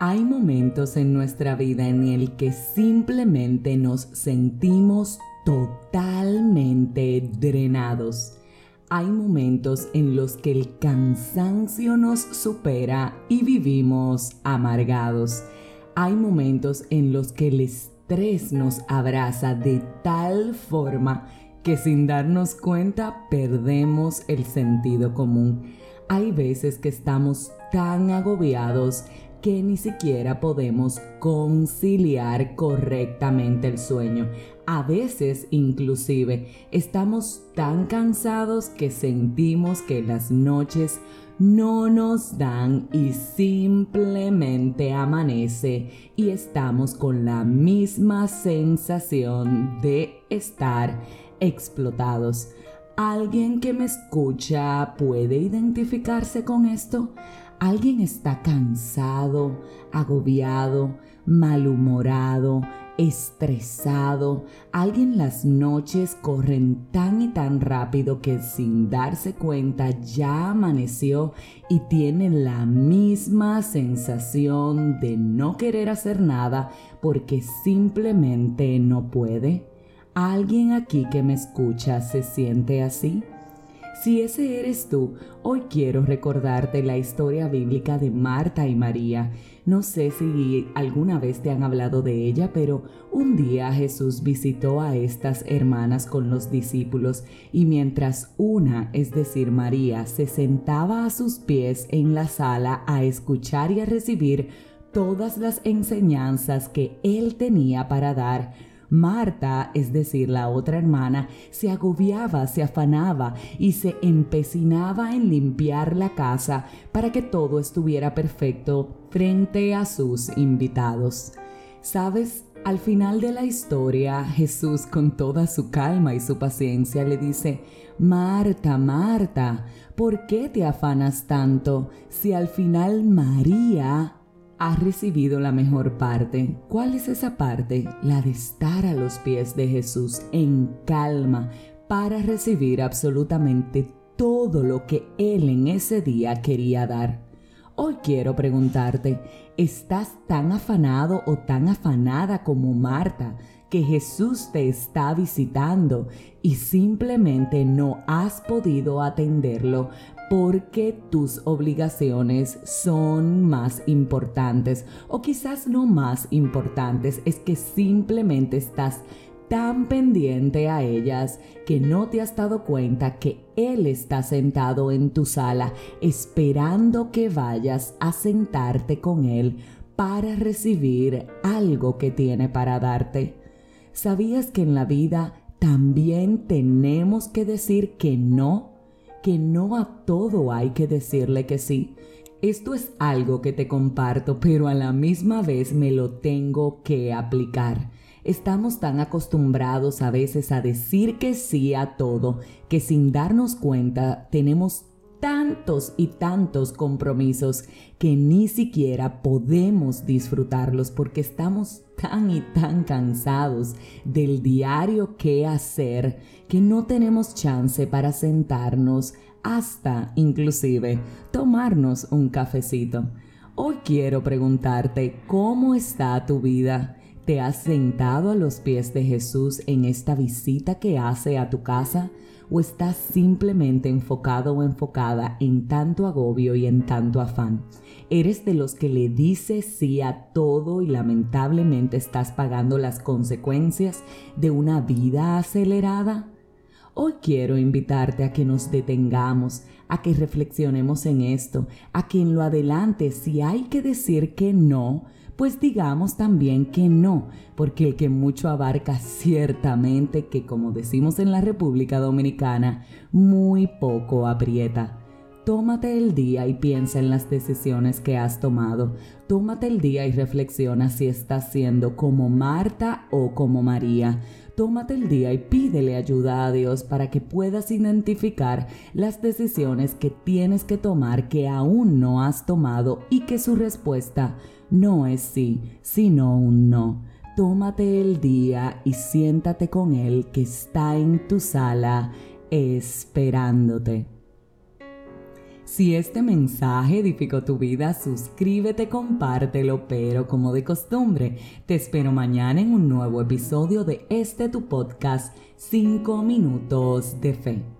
Hay momentos en nuestra vida en el que simplemente nos sentimos totalmente drenados. Hay momentos en los que el cansancio nos supera y vivimos amargados. Hay momentos en los que el estrés nos abraza de tal forma que sin darnos cuenta perdemos el sentido común. Hay veces que estamos tan agobiados que ni siquiera podemos conciliar correctamente el sueño. A veces inclusive estamos tan cansados que sentimos que las noches no nos dan y simplemente amanece y estamos con la misma sensación de estar explotados. ¿Alguien que me escucha puede identificarse con esto? Alguien está cansado, agobiado, malhumorado, estresado. Alguien las noches corren tan y tan rápido que sin darse cuenta ya amaneció y tiene la misma sensación de no querer hacer nada porque simplemente no puede. ¿Alguien aquí que me escucha se siente así? Si ese eres tú, hoy quiero recordarte la historia bíblica de Marta y María. No sé si alguna vez te han hablado de ella, pero un día Jesús visitó a estas hermanas con los discípulos y mientras una, es decir, María, se sentaba a sus pies en la sala a escuchar y a recibir todas las enseñanzas que él tenía para dar, Marta, es decir, la otra hermana, se agobiaba, se afanaba y se empecinaba en limpiar la casa para que todo estuviera perfecto frente a sus invitados. ¿Sabes? Al final de la historia, Jesús con toda su calma y su paciencia le dice, Marta, Marta, ¿por qué te afanas tanto si al final María has recibido la mejor parte. ¿Cuál es esa parte? La de estar a los pies de Jesús en calma para recibir absolutamente todo lo que Él en ese día quería dar. Hoy quiero preguntarte, ¿estás tan afanado o tan afanada como Marta que Jesús te está visitando y simplemente no has podido atenderlo porque tus obligaciones son más importantes o quizás no más importantes, es que simplemente estás tan pendiente a ellas que no te has dado cuenta que Él está sentado en tu sala esperando que vayas a sentarte con Él para recibir algo que tiene para darte. ¿Sabías que en la vida también tenemos que decir que no? Que no a todo hay que decirle que sí. Esto es algo que te comparto, pero a la misma vez me lo tengo que aplicar. Estamos tan acostumbrados a veces a decir que sí a todo, que sin darnos cuenta tenemos tantos y tantos compromisos que ni siquiera podemos disfrutarlos porque estamos tan y tan cansados del diario que hacer que no tenemos chance para sentarnos hasta inclusive tomarnos un cafecito. Hoy quiero preguntarte cómo está tu vida. ¿Te has sentado a los pies de Jesús en esta visita que hace a tu casa? ¿O estás simplemente enfocado o enfocada en tanto agobio y en tanto afán? ¿Eres de los que le dices sí a todo y lamentablemente estás pagando las consecuencias de una vida acelerada? Hoy quiero invitarte a que nos detengamos, a que reflexionemos en esto, a que en lo adelante si hay que decir que no, pues digamos también que no, porque el que mucho abarca ciertamente que como decimos en la República Dominicana, muy poco aprieta. Tómate el día y piensa en las decisiones que has tomado. Tómate el día y reflexiona si estás siendo como Marta o como María. Tómate el día y pídele ayuda a Dios para que puedas identificar las decisiones que tienes que tomar que aún no has tomado y que su respuesta no es sí, sino un no. Tómate el día y siéntate con Él que está en tu sala esperándote. Si este mensaje edificó tu vida, suscríbete, compártelo, pero como de costumbre, te espero mañana en un nuevo episodio de este tu podcast 5 minutos de fe.